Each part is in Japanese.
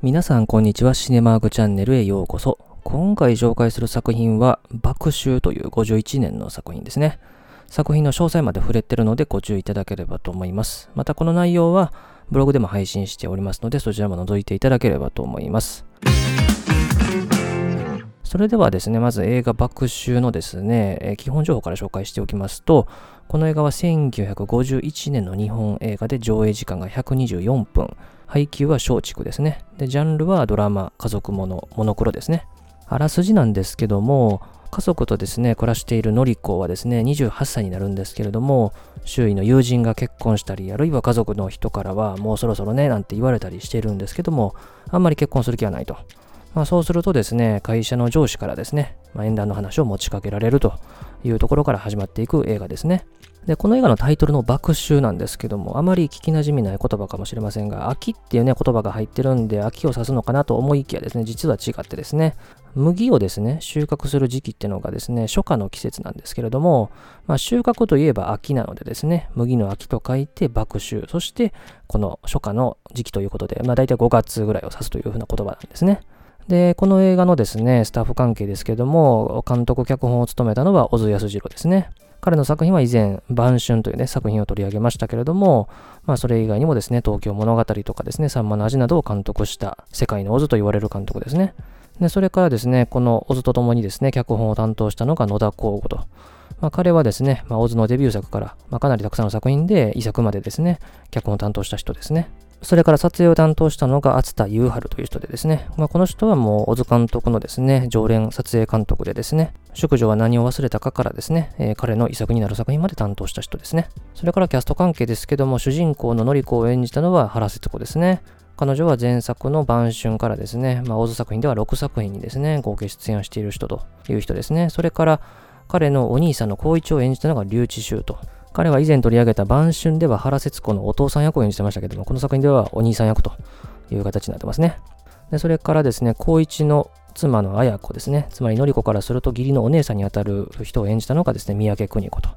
皆さんこんにちは。シネマーグチャンネルへようこそ。今回紹介する作品は爆臭という51年の作品ですね。作品の詳細まで触れてるのでご注意いただければと思います。またこの内容はブログでも配信しておりますのでそちらも覗いていただければと思います。それではですね、まず映画爆臭のですね、え基本情報から紹介しておきますと、この映画は1951年の日本映画で上映時間が124分、配給は松竹ですね。で、ジャンルはドラマ、家族もの、モノクロですね。あらすじなんですけども、家族とですね、暮らしているのりこはですね、28歳になるんですけれども、周囲の友人が結婚したり、あるいは家族の人からは、もうそろそろね、なんて言われたりしてるんですけども、あんまり結婚する気はないと。まあ、そうするとですね、会社の上司からですね、まあ、縁談の話を持ちかけられるというところから始まっていく映画ですね。で、この映画のタイトルの爆臭なんですけども、あまり聞き馴染みない言葉かもしれませんが、秋っていうね、言葉が入ってるんで、秋を指すのかなと思いきやですね、実は違ってですね、麦をですね、収穫する時期っていうのがですね、初夏の季節なんですけれども、まあ、収穫といえば秋なのでですね、麦の秋と書いて爆臭、そしてこの初夏の時期ということで、まあ大体5月ぐらいを指すというふうな言葉なんですね。で、この映画のですね、スタッフ関係ですけども、監督脚本を務めたのは小津安二郎ですね。彼の作品は以前、晩春というね、作品を取り上げましたけれども、まあそれ以外にもですね、東京物語とかですね、さんまの味などを監督した世界のオズと言われる監督ですね。で、それからですね、このオズと共にですね、脚本を担当したのが野田光吾と。まあ、彼はですね、まあ、オズのデビュー作から、まあ、かなりたくさんの作品で遺作までですね、脚本を担当した人ですね。それから撮影を担当したのが厚田優春という人でですね、まあ、この人はもう小津監督のですね、常連撮影監督でですね、淑女は何を忘れたかからですね、えー、彼の遺作になる作品まで担当した人ですね。それからキャスト関係ですけども、主人公ののり子を演じたのは原節子ですね。彼女は前作の晩春からですね、まあ、大津作品では6作品にですね、合計出演している人という人ですね。それから彼のお兄さんの光一を演じたのが竜智秀と彼は以前取り上げた晩春では原節子のお父さん役を演じてましたけども、この作品ではお兄さん役という形になってますね。でそれからですね、光一の妻の綾子ですね、つまりのり子からすると義理のお姉さんにあたる人を演じたのがですね、三宅邦子と。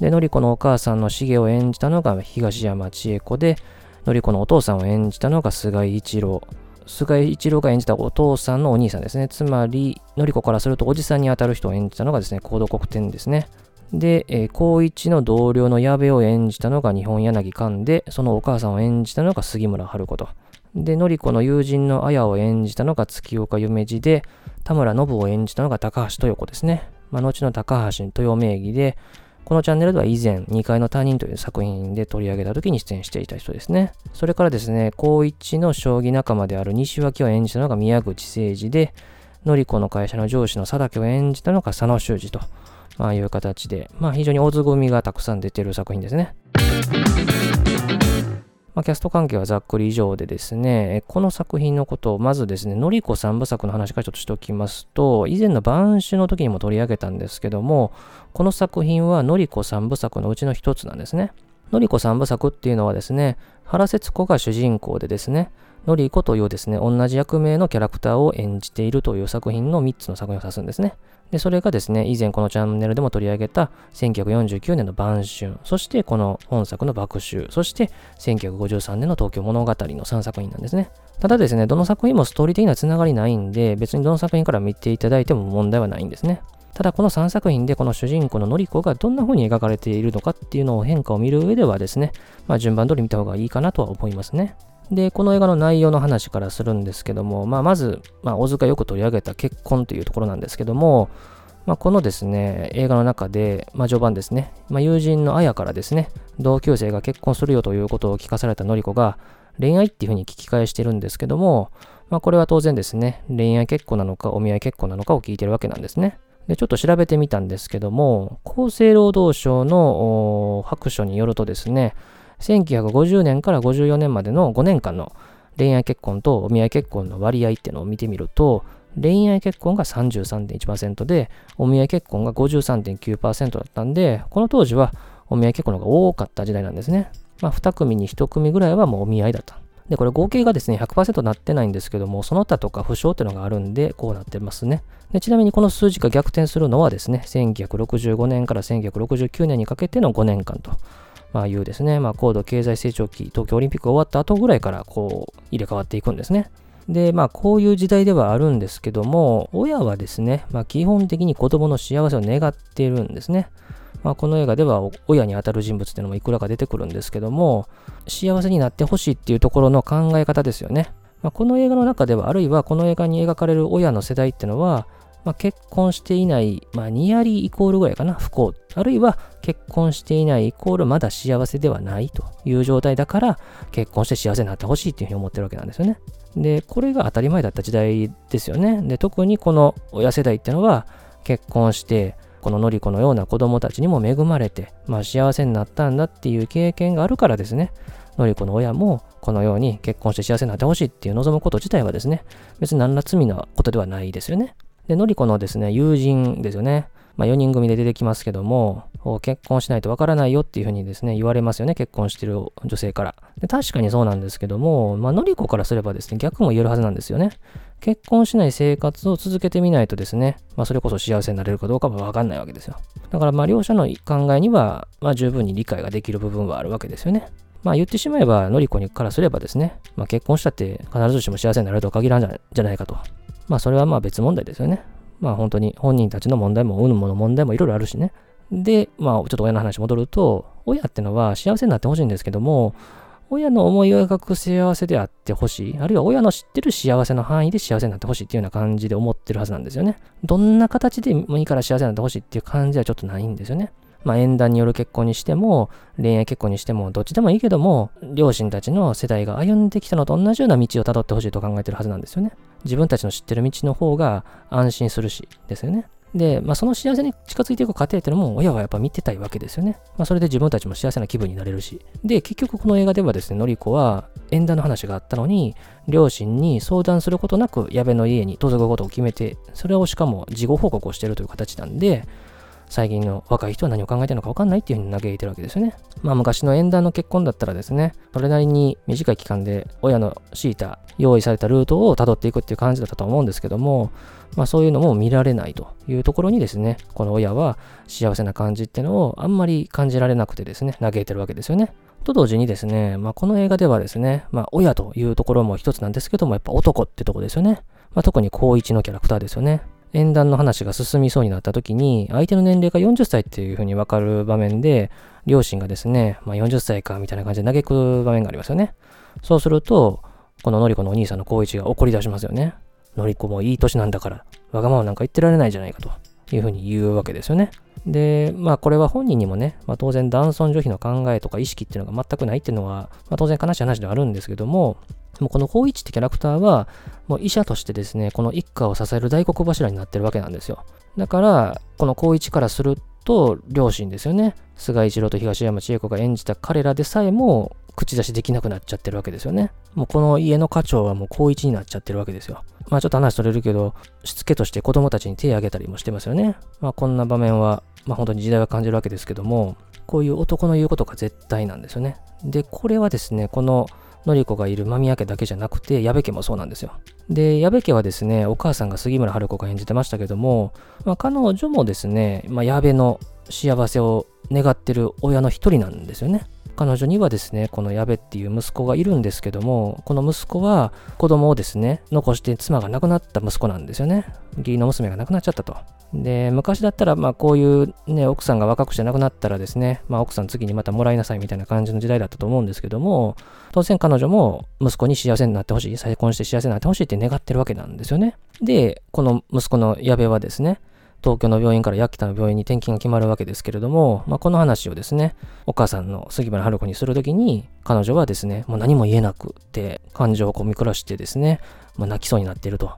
で、のり子のお母さんの重を演じたのが東山千恵子で、のり子のお父さんを演じたのが菅井一郎。菅井一郎が演じたお父さんのお兄さんですね。つまり、のり子からするとおじさんにあたる人を演じたのがですね、コード国天ですね。で、えー、高一の同僚の矢部を演じたのが日本柳寛で、そのお母さんを演じたのが杉村春子と。で、のり子の友人の綾を演じたのが月岡夢二で、田村信を演じたのが高橋豊子ですね。まあ、後の高橋豊名義で、このチャンネルでは以前、2階の他人という作品で取り上げた時に出演していた人ですね。それからですね、高一の将棋仲間である西脇を演じたのが宮口誠二で、のり子の会社の上司の佐竹を演じたのが佐野修二と。まあいう形で、まあ非常に大津組がたくさん出てる作品ですね。まあ、キャスト関係はざっくり以上でですね、この作品のことをまずですね、のりこ三部作の話からちょっとしておきますと、以前の晩秋の時にも取り上げたんですけども、この作品はのりこ三部作のうちの一つなんですね。のりこ三部作っていうのはですね、原節子が主人公でですね、のりこというですね、同じ役名のキャラクターを演じているという作品の3つの作品を指すんですね。で、それがですね、以前このチャンネルでも取り上げた1949年の晩春、そしてこの本作の爆秋、そして1953年の東京物語の3作品なんですね。ただですね、どの作品もストーリー的なつながりないんで、別にどの作品から見ていただいても問題はないんですね。ただこの3作品でこの主人公ののりこがどんな風に描かれているのかっていうのを変化を見る上ではですね、まあ順番通り見た方がいいかなとは思いますね。で、この映画の内容の話からするんですけども、まあ、まず、まあ、小塚よく取り上げた結婚というところなんですけども、まあ、このですね、映画の中で、まあ、序盤ですね、まあ、友人の綾からですね、同級生が結婚するよということを聞かされたのりこが、恋愛っていうふうに聞き返してるんですけども、まあ、これは当然ですね、恋愛結婚なのかお見合い結婚なのかを聞いてるわけなんですね。で、ちょっと調べてみたんですけども、厚生労働省の白書によるとですね、1950年から54年までの5年間の恋愛結婚とお見合い結婚の割合っていうのを見てみると、恋愛結婚が33.1%で、お見合い結婚が53.9%だったんで、この当時はお見合い結婚の方が多かった時代なんですね。まあ、2組に1組ぐらいはもうお見合いだった。で、これ合計がですね、100%なってないんですけども、その他とか不詳っていうのがあるんで、こうなってますね。でちなみにこの数字が逆転するのはですね、1965年から1969年にかけての5年間と。まあ、いうですね、まあ、高度経済成長期、東京オリンピックが終わった後ぐらいから、こう、入れ替わっていくんですね。で、まあ、こういう時代ではあるんですけども、親はですね、まあ、基本的に子供の幸せを願っているんですね。まあ、この映画では親にあたる人物っていうのもいくらか出てくるんですけども、幸せになってほしいっていうところの考え方ですよね。まあ、この映画の中では、あるいはこの映画に描かれる親の世代っていうのは、まあ、結婚していない、まあ、ニアリーイコールぐらいかな、不幸。あるいは結婚していないイコールまだ幸せではないという状態だから、結婚して幸せになってほしいっていうふうに思ってるわけなんですよね。で、これが当たり前だった時代ですよね。で、特にこの親世代ってのは、結婚して、こののりこのような子供たちにも恵まれて、まあ幸せになったんだっていう経験があるからですね、のりこの親もこのように結婚して幸せになってほしいっていう望むこと自体はですね、別に何ら罪なことではないですよね。で、のりこのですね、友人ですよね。まあ、4人組で出てきますけども、結婚しないとわからないよっていうふうにですね、言われますよね、結婚してる女性から。で確かにそうなんですけども、まあ、のりこからすればですね、逆も言えるはずなんですよね。結婚しない生活を続けてみないとですね、まあ、それこそ幸せになれるかどうかはわかんないわけですよ。だから、まあ、両者の考えには、まあ、十分に理解ができる部分はあるわけですよね。まあ言ってしまえば、のりこにからすればですね、まあ結婚したって必ずしも幸せになれるとは限らんじゃないかと。まあそれはまあ別問題ですよね。まあ本当に本人たちの問題も、うぬもの問題もいろいろあるしね。で、まあちょっと親の話戻ると、親ってのは幸せになってほしいんですけども、親の思い描く幸せであってほしい。あるいは親の知ってる幸せの範囲で幸せになってほしいっていうような感じで思ってるはずなんですよね。どんな形でもいいから幸せになってほしいっていう感じはちょっとないんですよね。まあ、縁談による結婚にしても、恋愛結婚にしても、どっちでもいいけども、両親たちの世代が歩んできたのと同じような道をたどってほしいと考えてるはずなんですよね。自分たちの知ってる道の方が安心するし、ですよね。で、まあ、その幸せに近づいていく過程っていうのも親はやっぱ見てたいわけですよね。まあ、それで自分たちも幸せな気分になれるし。で、結局この映画ではですね、のりこは縁談の話があったのに、両親に相談することなく矢部の家に届くことを決めて、それをしかも事後報告をしているという形なんで、最近の若い人は何を考えてるのか分かんないっていうふうに嘆いてるわけですよね。まあ昔の縁談の結婚だったらですね、それなりに短い期間で親の敷いた、用意されたルートを辿っていくっていう感じだったと思うんですけども、まあそういうのも見られないというところにですね、この親は幸せな感じっていうのをあんまり感じられなくてですね、嘆いてるわけですよね。と同時にですね、まあこの映画ではですね、まあ親というところも一つなんですけども、やっぱ男ってとこですよね。まあ特に高一のキャラクターですよね。縁談の話が進みそうになった時に、相手の年齢が40歳っていう風にわかる場面で、両親がですね、まあ、40歳かみたいな感じで嘆く場面がありますよね。そうすると、こののりこのお兄さんの光一が怒り出しますよね。のりこもいい年なんだから、わがままなんか言ってられないじゃないかという風に言うわけですよね。で、まあこれは本人にもね、まあ、当然男尊女卑の考えとか意識っていうのが全くないっていうのは、まあ、当然悲しい話ではあるんですけども、もうこの光一ってキャラクターは、もう医者としてですね、この一家を支える大黒柱になってるわけなんですよ。だから、この光一からすると、両親ですよね。菅一郎と東山千恵子が演じた彼らでさえも、口出しできなくなっちゃってるわけですよね。もうこの家の家長はもう高一になっちゃってるわけですよ。まあちょっと話取れるけど、しつけとして子供たちに手を挙げたりもしてますよね。まあこんな場面は、まあ本当に時代は感じるわけですけども、こういう男の言うことが絶対なんですよね。で、これはですね、こののりこがいる間宮家だけじゃなくて、矢部家もそうなんですよ。で、矢部家はですね、お母さんが杉村春子が演じてましたけども、まあ、彼女もですね、まあ、矢部の幸せを願ってる親の一人なんですよね。彼女にはですね、この矢部っていう息子がいるんですけども、この息子は子供をですね、残して妻が亡くなった息子なんですよね。義理の娘が亡くなっちゃったと。で、昔だったら、まあこういうね、奥さんが若くして亡くなったらですね、まあ奥さん次にまたもらいなさいみたいな感じの時代だったと思うんですけども、当然彼女も息子に幸せになってほしい、再婚して幸せになってほしいって願ってるわけなんですよね。で、この息子の矢部はですね、東京の病院から八北の病院に転勤が決まるわけですけれども、まあ、この話をですね、お母さんの杉村春子にするときに、彼女はですね、もう何も言えなくて、感情をこう見下してですね、まあ、泣きそうになっていると。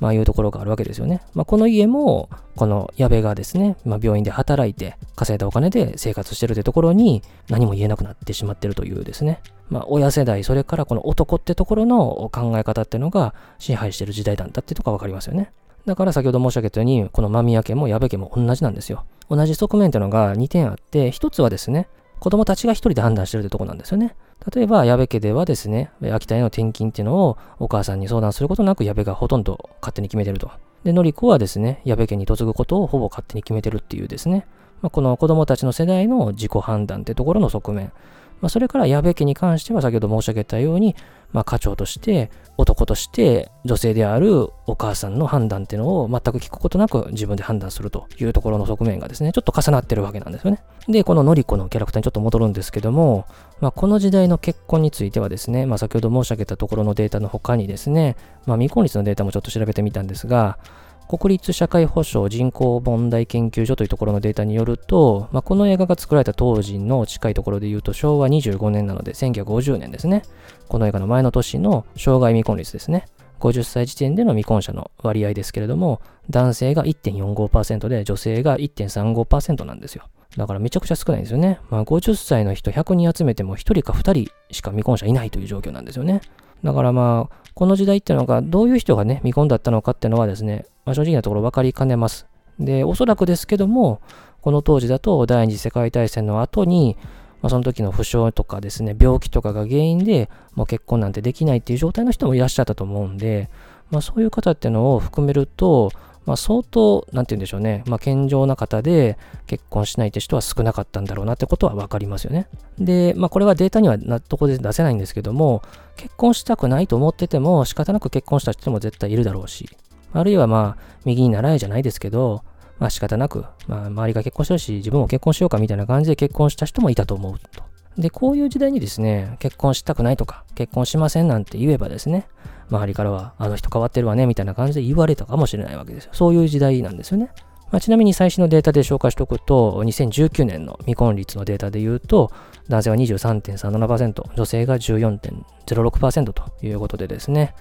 まあいうところがあるわけですよね。まあ、この家も、この矢部がですね、まあ、病院で働いて、稼いだお金で生活してるというところに何も言えなくなってしまってるというですね。まあ、親世代、それからこの男ってところの考え方っていうのが支配してる時代なんだっていうところがわかりますよね。だから先ほど申し上げたように、この間宮家も矢部家も同じなんですよ。同じ側面というのが2点あって、1つはですね、子供たちが一人で判断してるというところなんですよね。例えば、矢部家ではですね、秋田への転勤っていうのをお母さんに相談することなく矢部がほとんど勝手に決めてると。で、のり子はですね、矢部家に嫁ぐことをほぼ勝手に決めてるっていうですね、まあ、この子供たちの世代の自己判断ってところの側面。まあ、それから矢部家に関しては先ほど申し上げたように、まあ、課長として男として女性であるお母さんの判断っていうのを全く聞くことなく自分で判断するというところの側面がですね、ちょっと重なってるわけなんですよね。で、こののりこのキャラクターにちょっと戻るんですけども、まあ、この時代の結婚についてはですね、まあ、先ほど申し上げたところのデータの他にですね、まあ、未婚率のデータもちょっと調べてみたんですが、国立社会保障人口問題研究所というところのデータによると、まあ、この映画が作られた当時の近いところで言うと昭和25年なので1950年ですね。この映画の前の年の障害未婚率ですね。50歳時点での未婚者の割合ですけれども、男性が1.45%で女性が1.35%なんですよ。だからめちゃくちゃ少ないんですよね。まあ、50歳の人100人集めても1人か2人しか未婚者いないという状況なんですよね。だからまあ、この時代っていうのがどういう人がね、未婚だったのかっていうのはですね、まあ、正直なところ分かりかねます。で、おそらくですけども、この当時だと第二次世界大戦の後に、まあ、その時の負傷とかですね、病気とかが原因で、もう結婚なんてできないっていう状態の人もいらっしゃったと思うんで、まあ、そういう方っていうのを含めると、まあ、相当、なんて言うんでしょうね、まあ、健常な方で結婚しないって人は少なかったんだろうなってことは分かりますよね。で、まあ、これはデータには納得で出せないんですけども、結婚したくないと思ってても仕方なく結婚した人も絶対いるだろうし、あるいはまあ、右に習えじゃないですけど、まあ仕方なく、まあ周りが結婚してるし、自分も結婚しようかみたいな感じで結婚した人もいたと思うと。で、こういう時代にですね、結婚したくないとか、結婚しませんなんて言えばですね、周りからは、あの人変わってるわね、みたいな感じで言われたかもしれないわけですよ。そういう時代なんですよね。まあ、ちなみに最新のデータで紹介しておくと、2019年の未婚率のデータで言うと、男性は23.37%、女性が14.06%ということでですね、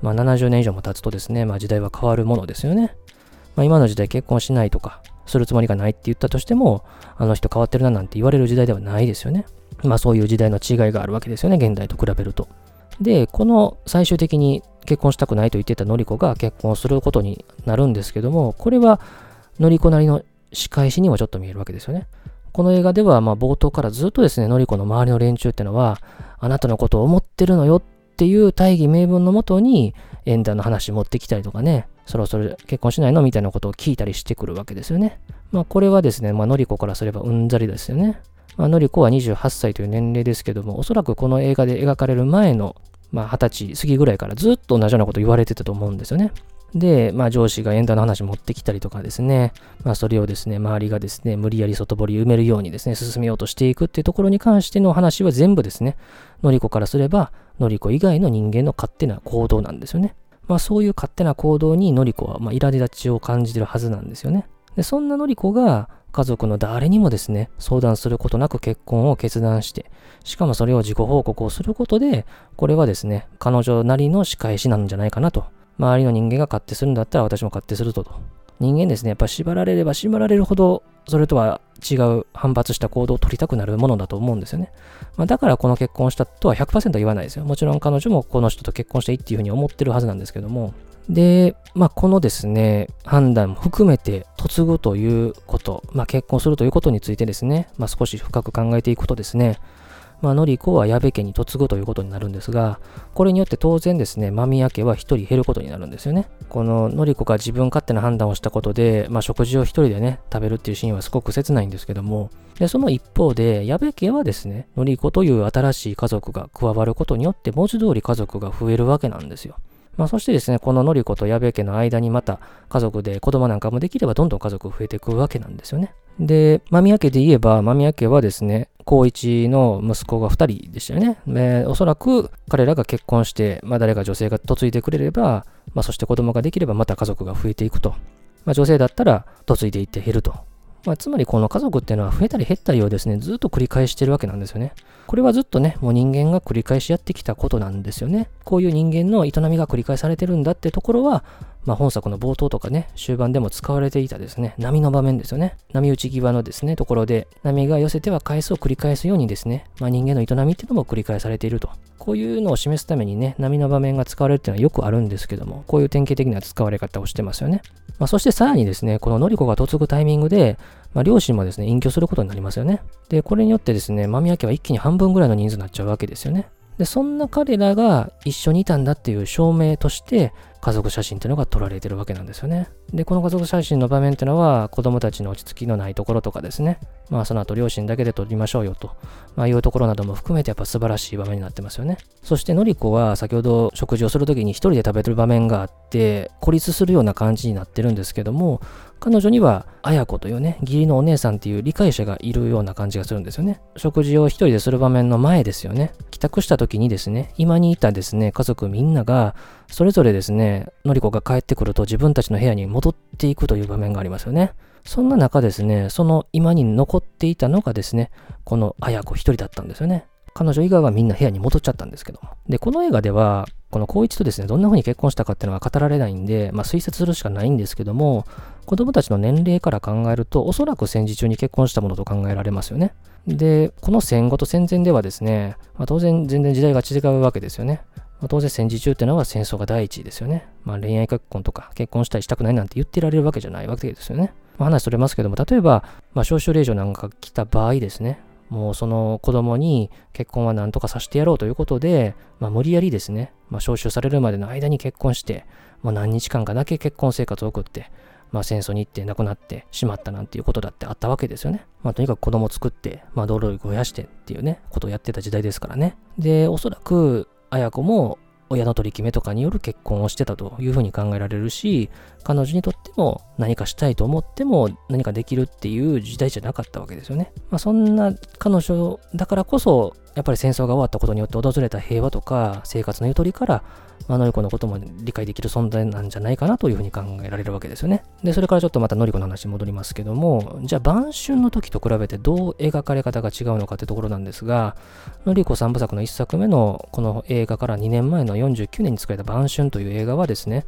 まあ、70年以上も経つとですね、まあ、時代は変わるものですよね。まあ、今の時代結婚しないとか、するつもりがないって言ったとしても、あの人変わってるななんて言われる時代ではないですよね。まあそういう時代の違いがあるわけですよね、現代と比べると。で、この最終的に結婚したくないと言ってたのりこが結婚することになるんですけども、これはのりこなりの仕返しにもちょっと見えるわけですよね。この映画では、ま冒頭からずっとですね、のりこの周りの連中ってのは、あなたのことを思ってるのよっていう大義名分のもとに、縁談の話持ってきたりとかね、そろそろ結婚しないのみたいなことを聞いたりしてくるわけですよね。まあこれはですね、まあのりこからすればうんざりですよね。まあ、のりこは28歳という年齢ですけども、おそらくこの映画で描かれる前の、まあ、20歳過ぎぐらいからずっと同じようなこと言われてたと思うんですよね。で、まあ、上司が縁談の話持ってきたりとかですね、まあ、それをですね、周りがですね、無理やり外堀埋めるようにですね、進めようとしていくっていうところに関しての話は全部ですね、のりこからすれば、のりこ以外の人間の勝手な行動なんですよね。まあ、そういう勝手な行動にのりこは、まあ、苛立ちを感じてるはずなんですよね。で、そんなのりこが、家族の誰にもですね、相談することなく結婚を決断して、しかもそれを自己報告をすることで、これはですね、彼女なりの仕返しなんじゃないかなと。周りの人間が勝手するんだったら私も勝手するとと。人間ですね、やっぱ縛られれば縛られるほど、それとは違う反発した行動を取りたくなるものだと思うんですよね。まあ、だからこの結婚したとは100%言わないですよ。もちろん彼女もこの人と結婚していいっていうふうに思ってるはずなんですけども、で、まあ、このですね、判断も含めて嫁ぐということ、まあ、結婚するということについてですね、まあ、少し深く考えていくとですね、まあ、のりこは矢部家に嫁ぐということになるんですが、これによって当然ですね、間宮家は一人減ることになるんですよね。こののりこが自分勝手な判断をしたことで、まあ、食事を一人でね、食べるっていうシーンはすごく切ないんですけども、でその一方で、矢部家はですね、のりこという新しい家族が加わることによって、文字通り家族が増えるわけなんですよ。まあ、そしてですね、こののりこと矢部家の間にまた家族で子供なんかもできればどんどん家族増えていくわけなんですよね。で、間宮家で言えば、間宮家はですね、高一の息子が2人でしたよね。でおそらく彼らが結婚して、まあ、誰か女性が嫁いでくれれば、まあ、そして子供ができればまた家族が増えていくと。まあ、女性だったら嫁いでいって減ると。まあ、つまりこの家族っていうのは増えたり減ったりをですね、ずっと繰り返してるわけなんですよね。これはずっとね、もう人間が繰り返しやってきたことなんですよね。こういう人間の営みが繰り返されてるんだってところは、まあ、本作の冒頭とかね、終盤でも使われていたですね、波の場面ですよね。波打ち際のですね、ところで、波が寄せては返すを繰り返すようにですね、まあ、人間の営みっていうのも繰り返されていると。こういうのを示すためにね、波の場面が使われるっていうのはよくあるんですけども、こういう典型的な使われ方をしてますよね。まあ、そしてさらにですね、こののりこが嫁ぐタイミングで、まあ、両親もですね、隠居することになりますよね。で、これによってですね、間宮家は一気に半分ぐらいの人数になっちゃうわけですよね。で、そんな彼らが一緒にいたんだっていう証明として、家族写真っていうのが撮られてるわけなんですよね。で、この家族写真の場面っていうのは、子供たちの落ち着きのないところとかですね、まあその後両親だけで撮りましょうよと、まあ、いうところなども含めてやっぱ素晴らしい場面になってますよね。そしてのりこは先ほど食事をするときに一人で食べてる場面があって、孤立するような感じになってるんですけども、彼女には綾子というね、義理のお姉さんっていう理解者がいるような感じがするんですよね。食事を一人でする場面の前ですよね。帰宅した時にですね、今にいたですね、家族みんなが、それぞれですね、のりこが帰ってくると自分たちの部屋に戻っていくという場面がありますよね。そんな中ですね、その今に残っていたのがですね、この綾子一人だったんですよね。彼女以外はみんな部屋に戻っちゃったんですけども。で、この映画では、この光一とですね、どんな風に結婚したかっていうのは語られないんで、まあ推察するしかないんですけども、子供たちの年齢から考えると、おそらく戦時中に結婚したものと考えられますよね。で、この戦後と戦前ではですね、まあ、当然全然時代が違うわけですよね。まあ、当然戦時中っていうのは戦争が第一ですよね。まあ、恋愛結婚とか結婚したりしたくないなんて言ってられるわけじゃないわけですよね。話それますけども、例えば、まあ、招集令状なんか来た場合ですね、もうその子供に結婚は何とかさせてやろうということで、まあ、無理やりですね、まあ、招集されるまでの間に結婚して、まあ、何日間かだけ結婚生活を送って、まあ、戦争に行って亡くなってしまったなんていうことだってあったわけですよね。まあ、とにかく子供を作って、まあ、労力を増やしてっていうね、ことをやってた時代ですからね。で、おそらく、綾子も親の取り決めとかによる結婚をしてたというふうに考えられるし、彼女にとっても何かしたいと思っても何かできるっていう時代じゃなかったわけですよね。まあ、そんな彼女だからこそ、やっぱり戦争が終わったことによって訪れた平和とか生活のゆとりから、まあ、のりこのことも理解できる存在なんじゃないかなというふうに考えられるわけですよね。で、それからちょっとまたのりこの話に戻りますけども、じゃあ晩春の時と比べてどう描かれ方が違うのかってところなんですが、のりこ三部作の1作目のこの映画から2年前の49年に作られた晩春という映画はですね、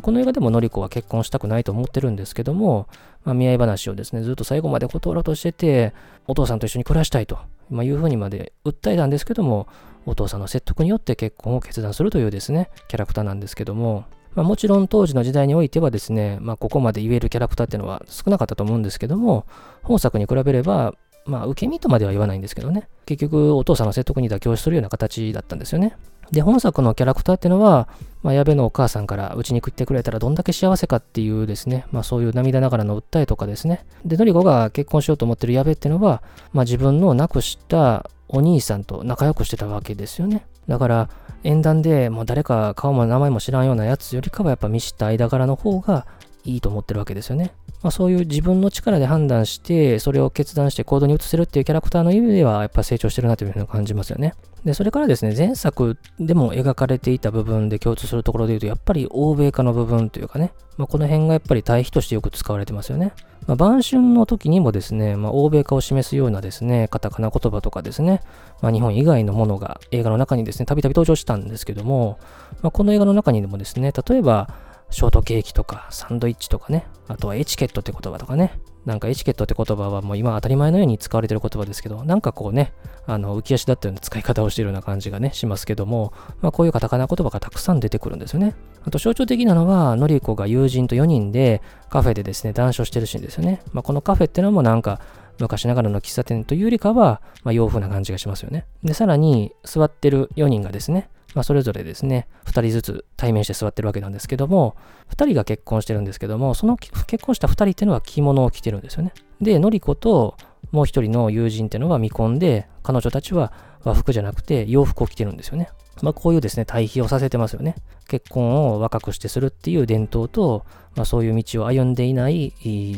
この映画でものりこは結婚したくないと思ってるんですけども、まあ、見合い話をですね、ずっと最後まで断ろうとしてて、お父さんと一緒に暮らしたいと、まあ、いうふうにまで訴えたんですけども、お父さんの説得によって結婚を決断するというですね、キャラクターなんですけども、まあ、もちろん当時の時代においてはですね、まあ、ここまで言えるキャラクターっていうのは少なかったと思うんですけども、本作に比べれば、まあ、受け身とまでは言わないんですけどね、結局お父さんの説得に妥協するような形だったんですよね。で、本作のキャラクターっていうのは、まあ、矢部のお母さんからうちに来てくれたらどんだけ幸せかっていうですね、まあそういう涙ながらの訴えとかですね。で、のりこが結婚しようと思ってる矢部っていうのは、まあ自分の亡くしたお兄さんと仲良くしてたわけですよね。だから、縁談でもう誰か顔も名前も知らんようなやつよりかはやっぱ見知った間柄の方がいいと思ってるわけですよね。まあ、そういう自分の力で判断して、それを決断して行動に移せるっていうキャラクターの意味では、やっぱ成長してるなというふうに感じますよね。で、それからですね、前作でも描かれていた部分で共通するところで言うと、やっぱり欧米化の部分というかね、まあ、この辺がやっぱり対比としてよく使われてますよね。まあ、晩春の時にもですね、まあ、欧米化を示すようなですね、カタカナ言葉とかですね、まあ、日本以外のものが映画の中にですね、たびたび登場したんですけども、まあ、この映画の中にでもですね、例えば、ショートケーキとかサンドイッチとかね、あとはエチケットって言葉とかね、なんかエチケットって言葉はもう今当たり前のように使われてる言葉ですけど、なんかこうね、あの浮き足立ったような使い方をしているような感じがね、しますけども、まあこういうカタカナ言葉がたくさん出てくるんですよね。あと象徴的なのは、のりこが友人と4人でカフェでですね、談笑してるシーンですよね。まあこのカフェってのもなんか、昔ながらの喫茶店というよりかは、まあ、洋風な感じがしますよね。で、さらに座ってる4人がですね、まあ、それぞれですね、2人ずつ対面して座ってるわけなんですけども、2人が結婚してるんですけども、その結婚した2人っていうのは着物を着てるんですよね。で、のりこともう1人の友人っていうのは未婚で、彼女たちは和服じゃなくて洋服を着てるんですよね。まあ、こういうですね、対比をさせてますよね。結婚を若くしてするっていう伝統と、まあ、そういう道を歩んでいない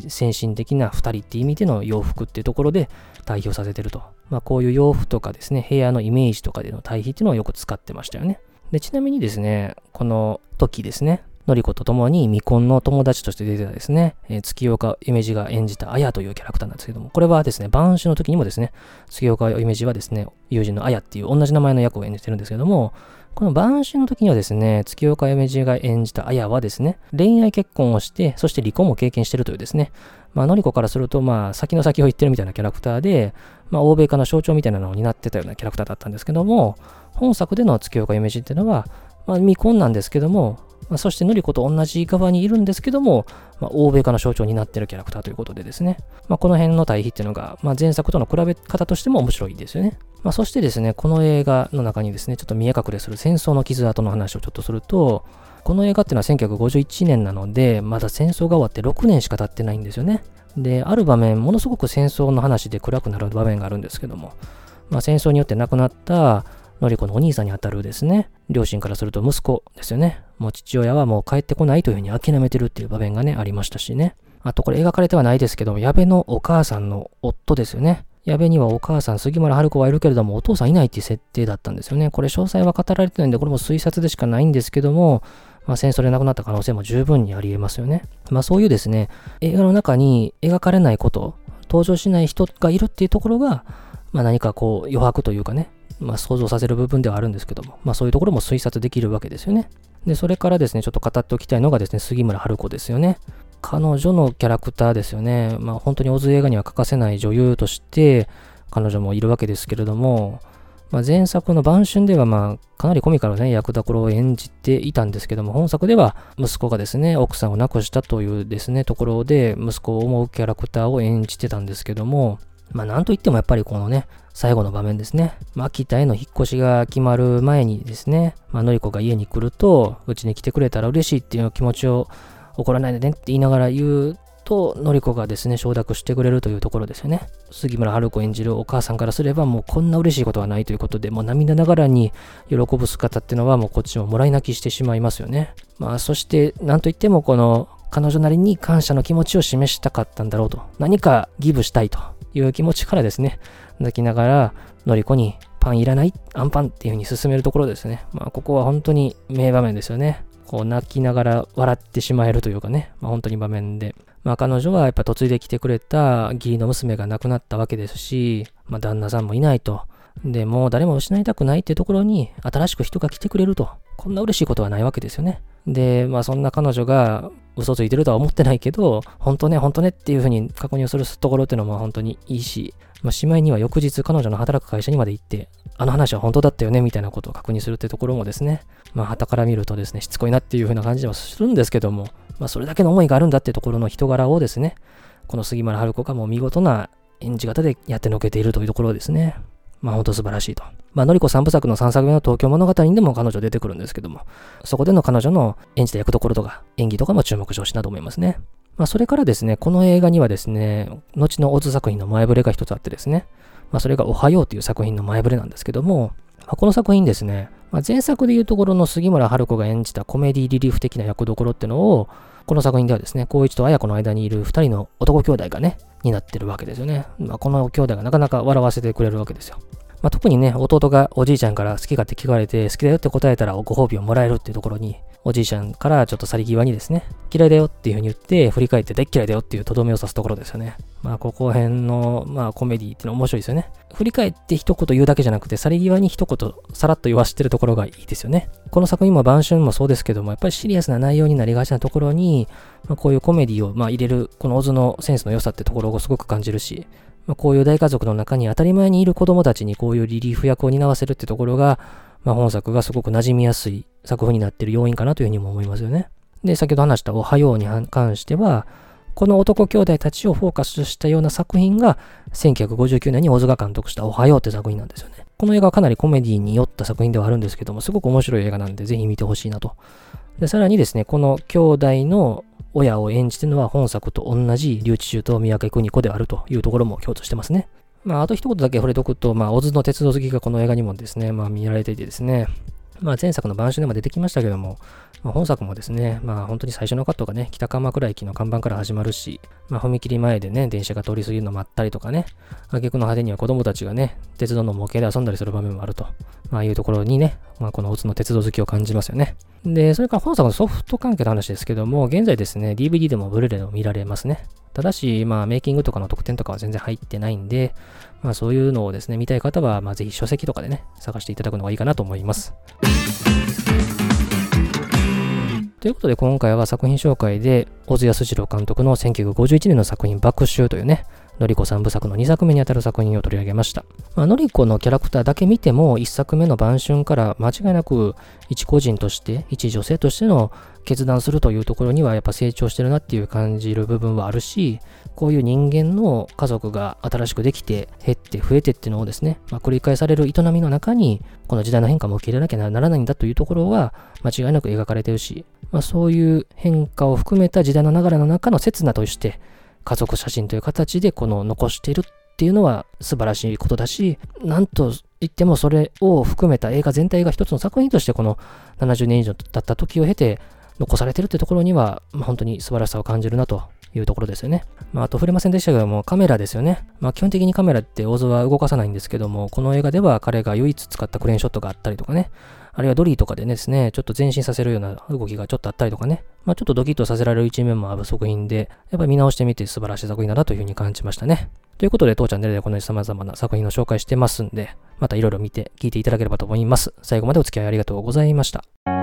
先進的な2人っていう意味での洋服っていうところで対比をさせてると。まあ、こういう洋服とかですね、部屋のイメージとかでの対比っていうのをよく使ってましたよね。で、ちなみにですね、この時ですね、のりこと共に未婚の友達として出てたですね、えー、月岡夢二が演じた綾というキャラクターなんですけども、これはですね、晩秋の時にもですね、月岡夢二はですね、友人の綾っていう同じ名前の役を演じてるんですけども、この晩秋の時にはですね、月岡夢二が演じた綾はですね、恋愛結婚をして、そして離婚も経験してるというですね、まあ、のりこからすると、まあ、先の先を言ってるみたいなキャラクターで、まあ、欧米化の象徴みたいなのを担ってたようなキャラクターだったんですけども、本作での月岡夢二っていうのは、まあ、未婚なんですけども、まあ、そしてのりこと同じ側にいるんですけども、まあ、欧米化の象徴になっているキャラクターということでですね、まあ、この辺の対比っていうのが、まあ、前作との比べ方としても面白いですよね。まあ、そしてですね、この映画の中にですね、ちょっと見え隠れする戦争の傷跡の話をちょっとすると、この映画っていうのは1951年なので、まだ戦争が終わって6年しか経ってないんですよね。で、ある場面、ものすごく戦争の話で暗くなる場面があるんですけども、まあ、戦争によって亡くなったのりこのお兄さんにあたるですね、両親からすると息子ですよね。もう父親はもう帰ってこないというふうに諦めてるっていう場面がね、ありましたしね。あとこれ描かれてはないですけども、矢部のお母さんの夫ですよね。矢部にはお母さん、杉村春子はいるけれども、お父さんいないっていう設定だったんですよね。これ詳細は語られてないんで、これも推察でしかないんですけども、まあ、戦争で亡くなった可能性も十分にあり得ますよね。まあそういうですね、映画の中に描かれないこと、登場しない人がいるっていうところが、まあ何かこう余白というかね、まあ、想像させる部分ではあるんですけども、まあ、そういうところも推察できるわけですよね。で、それからですね、ちょっと語っておきたいのがですね、杉村春子ですよね。彼女のキャラクターですよね。まあ、本当にオズ映画には欠かせない女優として、彼女もいるわけですけれども、まあ、前作の晩春では、まあ、かなりコミカルな、ね、役どころを演じていたんですけども、本作では息子がですね、奥さんを亡くしたというですね、ところで、息子を思うキャラクターを演じてたんですけども、まあ、なんといってもやっぱりこのね、最後の場面ですね。まあ、秋田への引っ越しが決まる前にですね、まあ、のりこが家に来ると、うちに来てくれたら嬉しいっていう気持ちを怒らないでねって言いながら言うと、のりこがですね、承諾してくれるというところですよね。杉村春子演じるお母さんからすれば、もうこんな嬉しいことはないということで、もう涙ながらに喜ぶ姿っていうのは、もうこっちももらい泣きしてしまいますよね。まあ、そして、なんといってもこの、彼女なりに感謝の気持ちを示したかったんだろうと。何かギブしたいという気持ちからですね、泣きながら、のりこにパンいらないアンパンっていう風に進めるところですね。まあ、ここは本当に名場面ですよね。こう泣きながら笑ってしまえるというかね、まあ、本当に場面で。まあ、彼女はやっぱ嫁いできてくれた義理の娘が亡くなったわけですし、まあ、旦那さんもいないと。で、もう誰も失いたくないってところに新しく人が来てくれると。こんな嬉しいことはないわけですよね。で、まあそんな彼女が嘘ついてるとは思ってないけど、本当ね、本当ねっていう風に確認をするところっていうのも本当にいいし、まあ、しまいには翌日彼女の働く会社にまで行って、あの話は本当だったよねみたいなことを確認するってところもですね、まあ旗から見るとですね、しつこいなっていう風な感じはするんですけども、まあそれだけの思いがあるんだってところの人柄をですね、この杉村春子がもう見事な演じ方でやってのけているというところですね。まあ本当素晴らしいと。まあ、のりこ三部作の3作目の東京物語にでも彼女出てくるんですけども、そこでの彼女の演じた役どころとか演技とかも注目してほしいなと思いますね。まあ、それからですね、この映画にはですね、後のオズ作品の前触れが一つあってですね、まあ、それがおはようという作品の前触れなんですけども、まあ、この作品ですね、まあ、前作でいうところの杉村春子が演じたコメディリリーフ的な役どころってのを、この作品ではですね、光一と綾子の間にいる2人の男兄弟がね、になってるわけですよね。まあ、この兄弟がなかなか笑わせてくれるわけですよ。まあ、特にね、弟がおじいちゃんから好きかって聞かれて、好きだよって答えたらご褒美をもらえるっていうところに、おじいちゃんからちょっと去り際にですね、嫌いだよっていう風に言って、振り返って大嫌いだよっていうとどめを刺すところですよね。まあ、ここ辺の、まあ、コメディっていうのは面白いですよね。振り返って一言言うだけじゃなくて、去り際に一言さらっと言わしてるところがいいですよね。この作品も晩春もそうですけども、やっぱりシリアスな内容になりがちなところに、まあ、こういうコメディを、まあ、入れる、このオズのセンスの良さってところをすごく感じるし、まあ、こういう大家族の中に当たり前にいる子供たちにこういうリリーフ役を担わせるってところが、まあ、本作がすごく馴染みやすい作風になっている要因かなというふうにも思いますよね。で、先ほど話したおはように関しては、この男兄弟たちをフォーカスしたような作品が、1959年に大津が監督したおはようって作品なんですよね。この映画はかなりコメディに酔った作品ではあるんですけども、すごく面白い映画なんで、ぜひ見てほしいなと。で、さらにですね、この兄弟の親を演じてるのは本作と同じ留置中と三宅邦子であるというところも共通してますね。まあ、あと一言だけ触れとくと、まあ、オズの鉄道好きがこの映画にもですね、まあ、見られていてですね、まあ、前作の晩秋でも出てきましたけども、まあ、本作もですね、まあ本当に最初のカットがね、北鎌倉駅の看板から始まるし、まあ踏切前でね、電車が通り過ぎるの待ったりとかね、挙句の果てには子供たちがね、鉄道の模型で遊んだりする場面もあると、まあいうところにね、まあこのオツの鉄道好きを感じますよね。で、それから本作のソフト関係の話ですけども、現在ですね、DVD でもブルーレイも見られますね。ただし、まあ、メイキングとかの特典とかは全然入ってないんで、まあ、そういうのをですね、見たい方は、まあ、ぜひ書籍とかでね、探していただくのがいいかなと思います。ということで今回は作品紹介で小津安二郎監督の1951年の作品爆臭というね、のりこ三部作の2作目にあたる作品を取り上げました。まあ、のりこのキャラクターだけ見ても1作目の晩春から間違いなく一個人として、一女性としての決断するというところにはやっぱ成長してるなっていう感じる部分はあるし、こういう人間の家族が新しくできて減って増えてっていうのをですね、まあ、繰り返される営みの中に、この時代の変化も受け入れなきゃならないんだというところは間違いなく描かれてるし、まあ、そういう変化を含めた時代の流れの中の刹那として、家族写真という形でこの残しているっていうのは素晴らしいことだし、なんと言ってもそれを含めた映画全体が一つの作品としてこの70年以上経った時を経て残されてるってところには、まあ、本当に素晴らしさを感じるなというところですよね。まあ、あと触れませんでしたけども、カメラですよね。まあ、基本的にカメラって大津は動かさないんですけども、この映画では彼が唯一使ったクレーンショットがあったりとかね、あるいはドリーとかでですね、ちょっと前進させるような動きがちょっとあったりとかね、まあ、ちょっとドキッとさせられる一面もある作品で、やっぱり見直してみて素晴らしい作品だなというふうに感じましたね。ということで、当チャンネルでこのように様々な作品を紹介してますんで、またいろいろ見て聞いていただければと思います。最後までお付き合いありがとうございました。